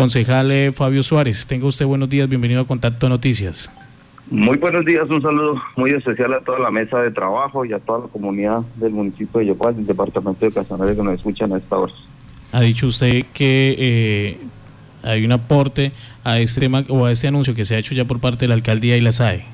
Concejal eh, Fabio Suárez, tenga usted buenos días, bienvenido a Contacto Noticias. Muy buenos días, un saludo muy especial a toda la mesa de trabajo y a toda la comunidad del municipio de Yopal, del departamento de Casanare que nos escuchan a esta hora. Ha dicho usted que eh, hay un aporte a este o a este anuncio que se ha hecho ya por parte de la alcaldía y la SAE.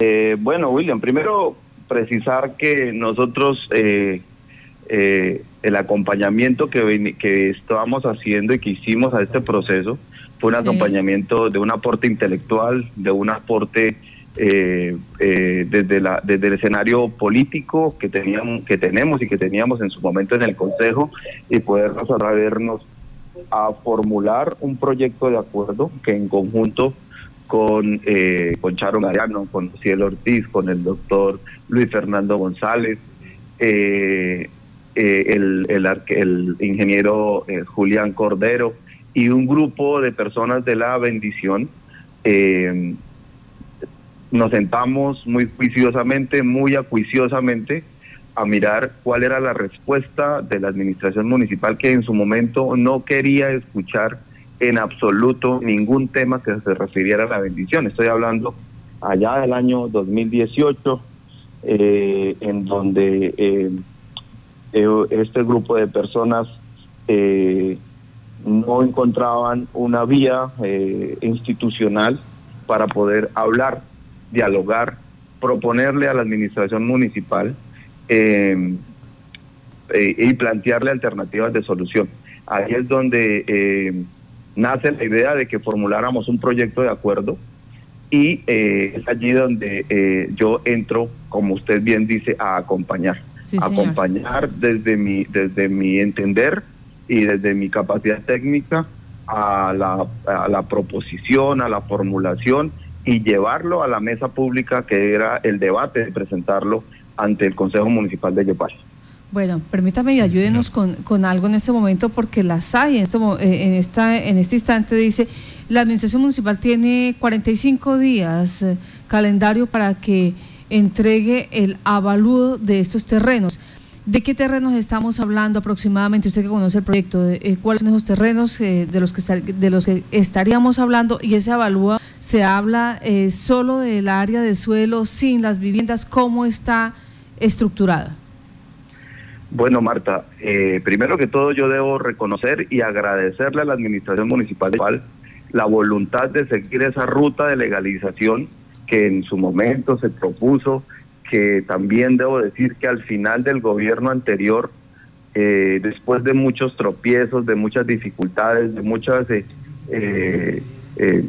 Eh, bueno, William, primero precisar que nosotros eh, el acompañamiento que, que estábamos haciendo y que hicimos a este proceso fue un acompañamiento de un aporte intelectual, de un aporte eh, eh, desde, la, desde el escenario político que, teníamos, que tenemos y que teníamos en su momento en el Consejo y podernos atrevernos a formular un proyecto de acuerdo que en conjunto con, eh, con Charo Mariano, con Cielo Ortiz, con el doctor Luis Fernando González, el, el, el, ingeniero Julián Cordero, y un grupo de personas de la bendición. Eh, nos sentamos muy juiciosamente, muy acuiciosamente a mirar cuál era la respuesta de la administración municipal que en su momento no quería escuchar en absoluto ningún tema que se refiriera a la bendición. Estoy hablando allá del año 2018, eh, en donde eh, este grupo de personas no encontraban una vía eh, institucional para poder hablar, dialogar, proponerle a la administración municipal em, eh, y plantearle alternativas de solución. Ahí es donde em, nace la idea de que formuláramos un proyecto de acuerdo y eh, es allí donde yo entro, como usted bien dice, a acompañar. Acompañar desde mi, desde mi entender y desde mi capacidad técnica a la, a la proposición, a la formulación y llevarlo a la mesa pública que era el debate de presentarlo ante el Consejo Municipal de Yepal. Bueno, permítame y ayúdenos con, con, algo en este momento porque la SAI en, este, en, esta, en este instante dice, la Administración Municipal tiene 45 días eh, calendario para que entregue el avalúo de estos terrenos. ¿De qué terrenos estamos hablando aproximadamente? Usted que conoce el proyecto, eh, ¿cuáles son esos terrenos eh, de, los que de los que estaríamos hablando? Y ese avalúa, ¿se habla eh, solo del área de suelo, sin las viviendas? ¿Cómo está estructurada? Bueno, Marta, primero que todo yo debo reconocer y agradecerle a la Administración Municipal la voluntad de seguir esa ruta de legalización que en su momento se propuso que también debo decir que al final del gobierno anterior, eh, después de muchos tropiezos, de muchas dificultades, de muchas... Eh, eh,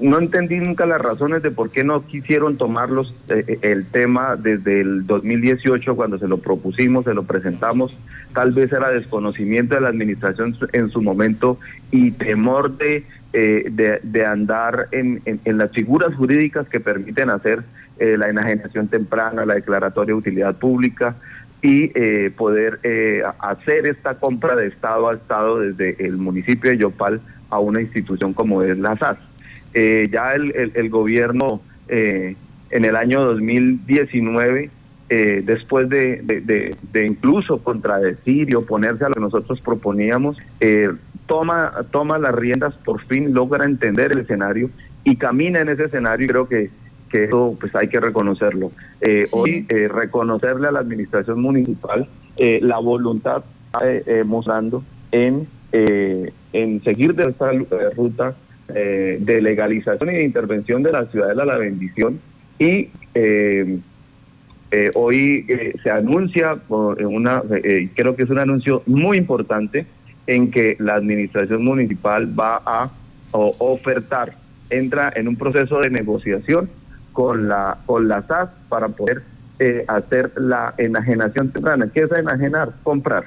no entendí nunca las razones de por qué no quisieron tomarlos el tema desde el 2018 cuando se lo propusimos, se lo presentamos. Tal vez era desconocimiento de la administración en su momento y temor de, de, andar en, en las figuras jurídicas que permiten hacer eh, la enajenación temprana, la declaratoria de utilidad pública y eh, poder eh, hacer esta compra de Estado a Estado desde el municipio de Yopal a una institución como es la SAS. ya el, gobierno en el año 2019 después de, de, incluso contradecir y oponerse a lo que nosotros proponíamos, toma, toma las riendas, por fin logra entender el escenario y camina en ese escenario y creo que que eso pues hay que reconocerlo. Eh, hoy eh, reconocerle a la administración municipal eh, la voluntad mostrando en, en seguir de esta ruta de legalización y de intervención de la ciudadela la bendición y hoy se anuncia una creo que es un anuncio muy importante en que la administración municipal va a ofertar entra en un proceso de negociación con la, con la SAS para poder eh, hacer la enajenación temprana. ¿Qué es enajenar? Comprar.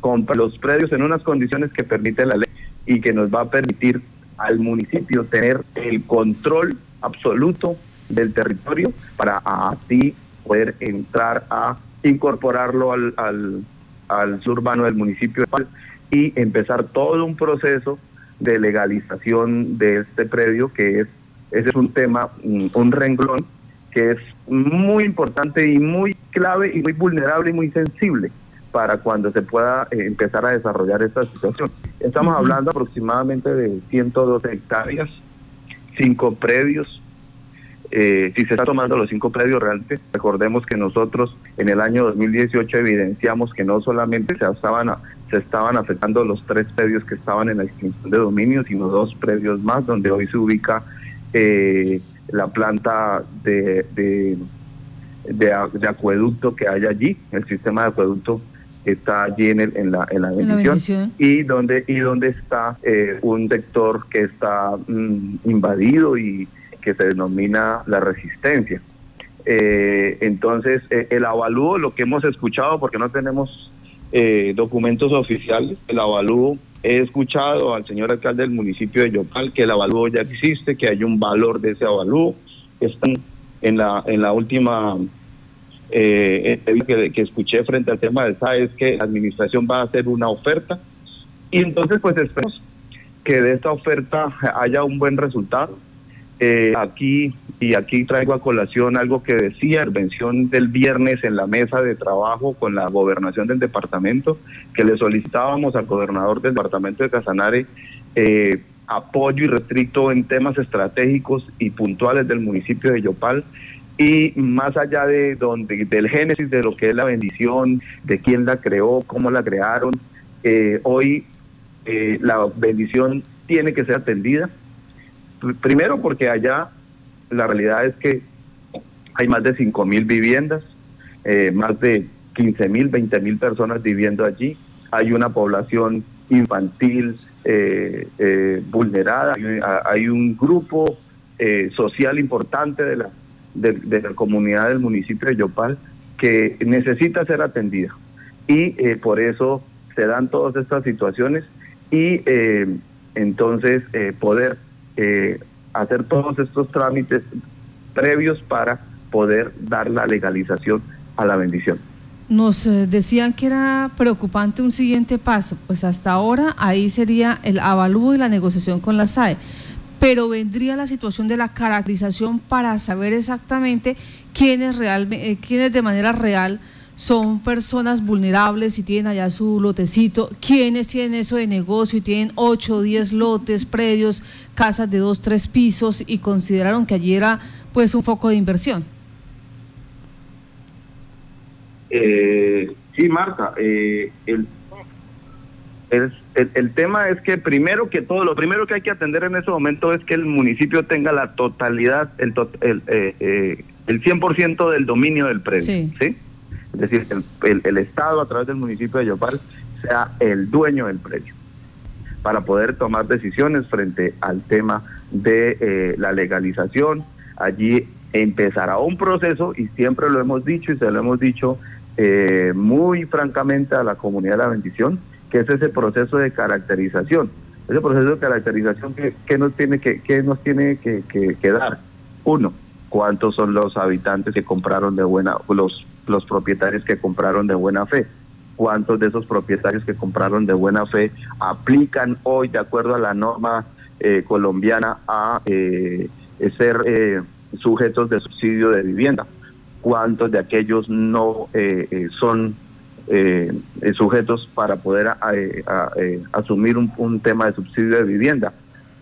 Comprar los predios en unas condiciones que permite la ley y que nos va a permitir al municipio tener el control absoluto del territorio para así poder entrar a incorporarlo al, al, al urbano del municipio y empezar todo un proceso de legalización de este predio que es ese es un tema, un renglón que es muy importante y muy clave y muy vulnerable y muy sensible, para cuando se pueda eh, empezar a desarrollar esta situación. Estamos hablando aproximadamente de 112 hectáreas, cinco predios. Eh, si se está tomando los cinco predios realmente, recordemos que nosotros en el año 2018 evidenciamos que no solamente se estaban, se estaban afectando los tres predios que estaban en la extinción de dominio, sino dos predios más donde hoy se ubica eh, la planta de, de, de, acueducto que hay allí, el sistema de acueducto está allí en, el, en, la, en la, bendición, y donde y donde está eh, un sector que está mm, invadido y que se denomina la resistencia. Eh, entonces, eh, el avalúo, lo que hemos escuchado, porque no tenemos documentos oficiales, el avalúo, he escuchado al señor alcalde del municipio de Yopal que el avalúo ya existe, que hay un valor de ese avalúo, están en la, en la última eh, que, que, escuché frente al tema del SAE es que la administración va a hacer una oferta y entonces pues esperamos que de esta oferta haya un buen resultado. Eh, aquí y aquí traigo a colación algo que decía, intervención del viernes en la mesa de trabajo con la gobernación del departamento, que le solicitábamos al gobernador del departamento de Casanare eh, apoyo y restricto en temas estratégicos y puntuales del municipio de Yopal y más allá de donde del génesis de lo que es la bendición, de quién la creó, cómo la crearon, eh, hoy eh, la bendición tiene que ser atendida. Primero porque allá la realidad es que hay más de 5 mil viviendas, eh, más de 15 mil, 20 mil personas viviendo allí, hay una población infantil vulnerada, hay, un grupo social importante de la de, la comunidad del municipio de Yopal que necesita ser atendida. Y eh, por eso se dan todas estas situaciones y eh, entonces eh, poder hacer todos estos trámites previos para poder dar la legalización a la bendición. Nos decían que era preocupante un siguiente paso, pues hasta ahora ahí sería el avalúo y la negociación con la SAE pero vendría la situación de la caracterización para saber exactamente quiénes, realmente, eh, quiénes de manera real son personas vulnerables y tienen allá su lotecito, quiénes tienen eso de negocio y tienen 8 o 10 lotes, predios, casas de 2, 3 pisos y consideraron que allí era pues un foco de inversión. Eh, sí, Marta, eh, el el, el, tema es que primero que todo, lo primero que hay que atender en ese momento es que el municipio tenga la totalidad, el, el, eh, eh, el 100% del dominio del predio. Sí. Es decir, el, el, Estado a través del municipio de Yopal sea el dueño del predio para poder tomar decisiones frente al tema de eh, la legalización. Allí empezará un proceso y siempre lo hemos dicho y se lo hemos dicho eh, muy francamente a la comunidad de la bendición que es ese proceso de caracterización. Ese proceso de caracterización que, nos tiene que, que nos tiene que, que, dar. Uno, cuántos son los habitantes que compraron de buena, los, los propietarios que compraron de buena fe. Cuántos de esos propietarios que compraron de buena fe aplican hoy, de acuerdo a la norma eh, colombiana, a eh, ser eh, sujetos de subsidio de vivienda. Cuántos de aquellos no son eh, eh, sujetos para poder eh, eh, asumir un, tema de subsidio de vivienda.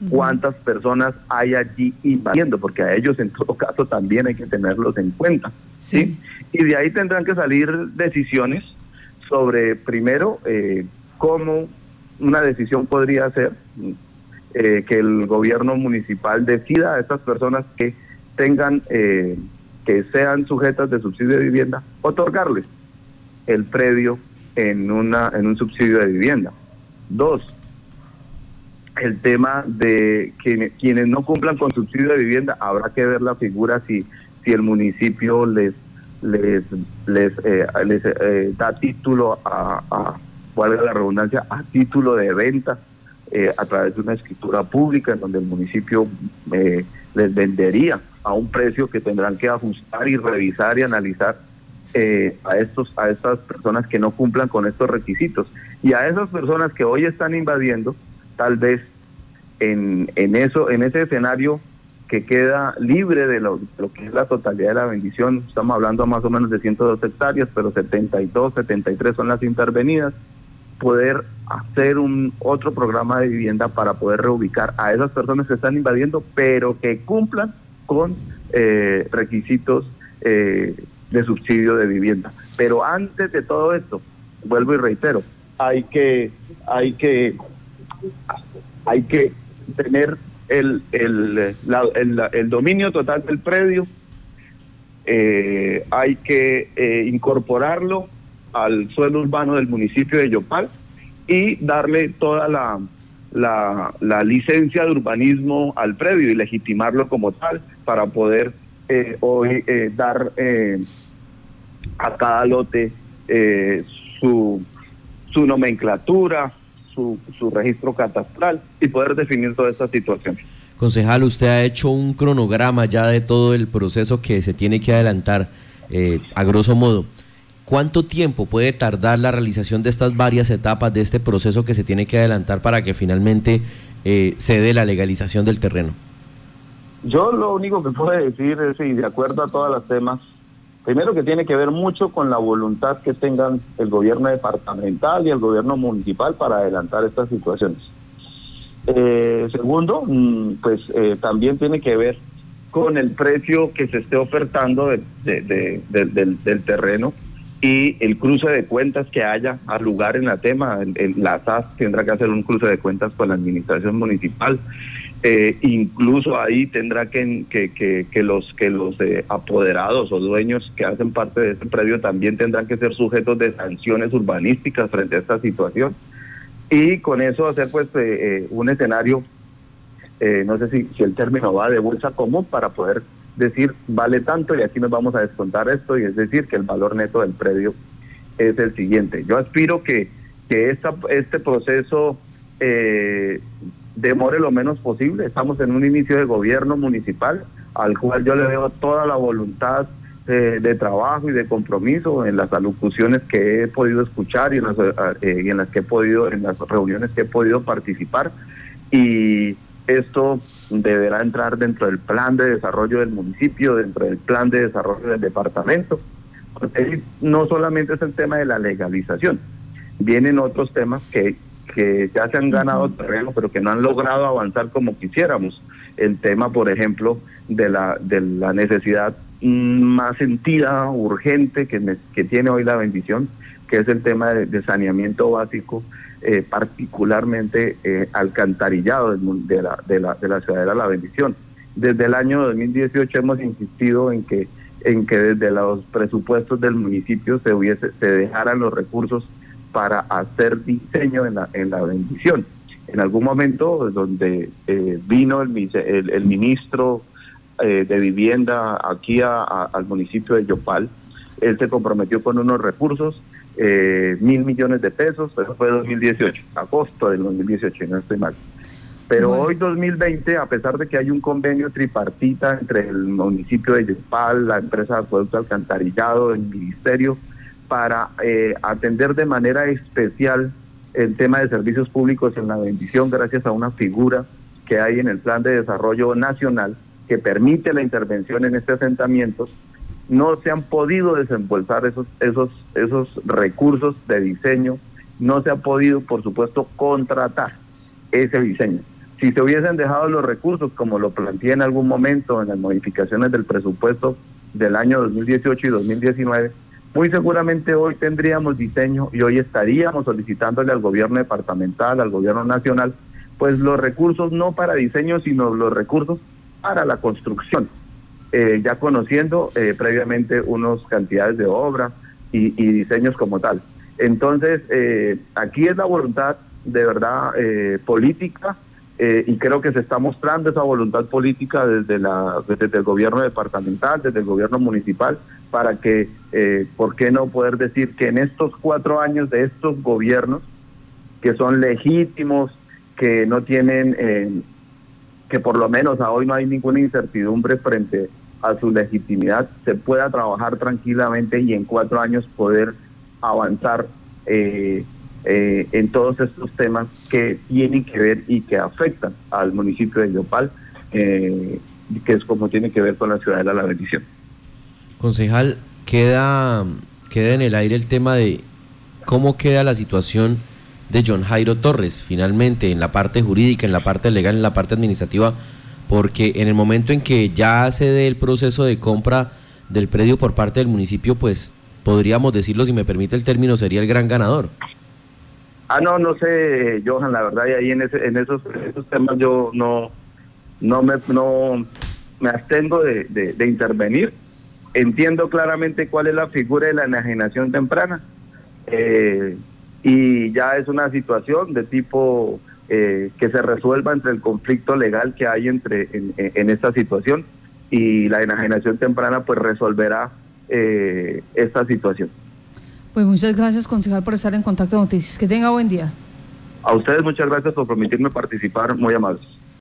¿Cuántas personas hay allí invadiendo? Porque a ellos en todo caso también hay que tenerlos en cuenta. ¿sí? Y de ahí tendrán que salir decisiones sobre, primero, cómo una decisión podría ser que el gobierno municipal decida a estas personas que tengan, que sean sujetas de subsidio de vivienda, otorgarles el predio en, una, en un subsidio de vivienda. Dos, el tema de que, quienes no cumplan con subsidio de vivienda, habrá que ver la figura si, si el municipio les les les, eh, les eh, da título a, a, valga la redundancia, a título de venta eh, a través de una escritura pública en donde el municipio les vendería a un precio que tendrán que ajustar y revisar y analizar eh, a estos a estas personas que no cumplan con estos requisitos y a esas personas que hoy están invadiendo tal vez en, en eso en ese escenario que queda libre de lo, que es la totalidad de la bendición. Estamos hablando más o menos de 102 hectáreas, pero 72, 73 son las intervenidas. Poder hacer un otro programa de vivienda para poder reubicar a esas personas que están invadiendo, pero que cumplan con eh, requisitos eh, de subsidio de vivienda. Pero antes de todo esto, vuelvo y reitero, hay que, hay que, hay que tener el, el, dominio total del predio, eh, hay que eh, incorporarlo al suelo urbano del municipio de Yopal y darle toda la, la, licencia de urbanismo al predio y legitimarlo como tal para poder eh, hoy dar a cada lote su, su nomenclatura, su, registro catastral y poder definir toda esta situación. Concejal, usted ha hecho un cronograma ya de todo el proceso que se tiene que adelantar, eh, a grosso modo. ¿Cuánto tiempo puede tardar la realización de estas varias etapas de este proceso que se tiene que adelantar para que finalmente eh, se dé la legalización del terreno? Yo lo único que puedo decir es, y de acuerdo a todas las temas, Primero que tiene que ver mucho con la voluntad que tengan el gobierno departamental y el gobierno municipal para adelantar estas situaciones. Eh, segundo, mm, pues eh, también tiene que ver con el precio que se esté ofertando del, terreno y el cruce de cuentas que haya al lugar en la tema. la SAS tendrá que hacer un cruce de cuentas con la administración municipal. Eh, incluso ahí tendrá que, que, los, que los eh, apoderados o dueños que hacen parte de este predio también tendrán que ser sujetos de sanciones urbanísticas frente a esta situación. Y con eso hacer pues eh, un escenario, no sé si, si el término va de bolsa común para poder decir vale tanto y aquí nos vamos a descontar esto y es decir que el valor neto del predio es el siguiente. Yo aspiro que, que esta, este proceso eh, demore lo menos posible. Estamos en un inicio de gobierno municipal al cual yo le veo toda la voluntad eh, de trabajo y de compromiso en las alocuciones que he podido escuchar y en, las, eh, y en las que he podido, en las reuniones que he podido participar. Y esto deberá entrar dentro del plan de desarrollo del municipio, dentro del plan de desarrollo del departamento. No solamente es el tema de la legalización, vienen otros temas que que ya se han ganado terreno, pero que no han logrado avanzar como quisiéramos. El tema, por ejemplo, de la, de la necesidad más sentida, urgente, que, que tiene hoy la bendición, que es el tema de, saneamiento básico, eh, particularmente eh, alcantarillado de la, de, la, de la ciudadela La Bendición. Desde el año 2018 hemos insistido en que en que desde los presupuestos del municipio se hubiese se dejaran los recursos para hacer diseño en la, en la bendición. En algún momento donde eh, vino el, el, ministro eh, de vivienda aquí al municipio de Yopal, él se comprometió con unos recursos, eh, mil millones de pesos, eso fue 2018, agosto del 2018, no estoy mal. Pero hoy 2020, a pesar de que hay un convenio tripartita entre el municipio de Yopal, la empresa de producto alcantarillado, el ministerio, para eh, atender de manera especial el tema de servicios públicos en la bendición gracias a una figura que hay en el Plan de Desarrollo Nacional que permite la intervención en este asentamiento, no se han podido desembolsar esos, esos, esos recursos de diseño, no se ha podido, por supuesto, contratar ese diseño. Si se hubiesen dejado los recursos, como lo planteé en algún momento en las modificaciones del presupuesto del año 2018 y 2019, muy seguramente hoy tendríamos diseño y hoy estaríamos solicitándole al gobierno departamental, al gobierno nacional, pues los recursos no para diseño, sino los recursos para la construcción, eh, ya conociendo eh, previamente unas cantidades de obra y, diseños como tal. Entonces, eh, aquí es la voluntad de verdad política y creo que se está mostrando esa voluntad política desde, la, desde el gobierno departamental, desde el gobierno municipal, para que, eh, ¿por qué no poder decir que en estos cuatro años de estos gobiernos, que son legítimos, que no tienen, eh, que por lo menos a hoy no hay ninguna incertidumbre frente a su legitimidad, se pueda trabajar tranquilamente y en cuatro años poder avanzar eh, en todos estos temas que tienen que ver y que afectan al municipio de Yopal que es como tiene que ver con la ciudadela La Bendición. Concejal, queda, queda en el aire el tema de cómo queda la situación de John Jairo Torres, finalmente, en la parte jurídica, en la parte legal, en la parte administrativa, porque en el momento en que ya se dé el proceso de compra del predio por parte del municipio, pues podríamos decirlo, si me permite el término, sería el gran ganador. Ah, no, no sé, Johan, la verdad, y ahí en, ese, en esos, temas yo no, no, me, no me abstengo de, intervenir. Entiendo claramente cuál es la figura de la enajenación temprana. Eh, y ya es una situación de tipo eh, que se resuelva entre el conflicto legal que hay entre en, esta situación y la enajenación temprana pues resolverá eh, esta situación. Pues muchas gracias, concejal, por estar en contacto de noticias. Que tenga buen día. A ustedes muchas gracias por permitirme participar, muy amables.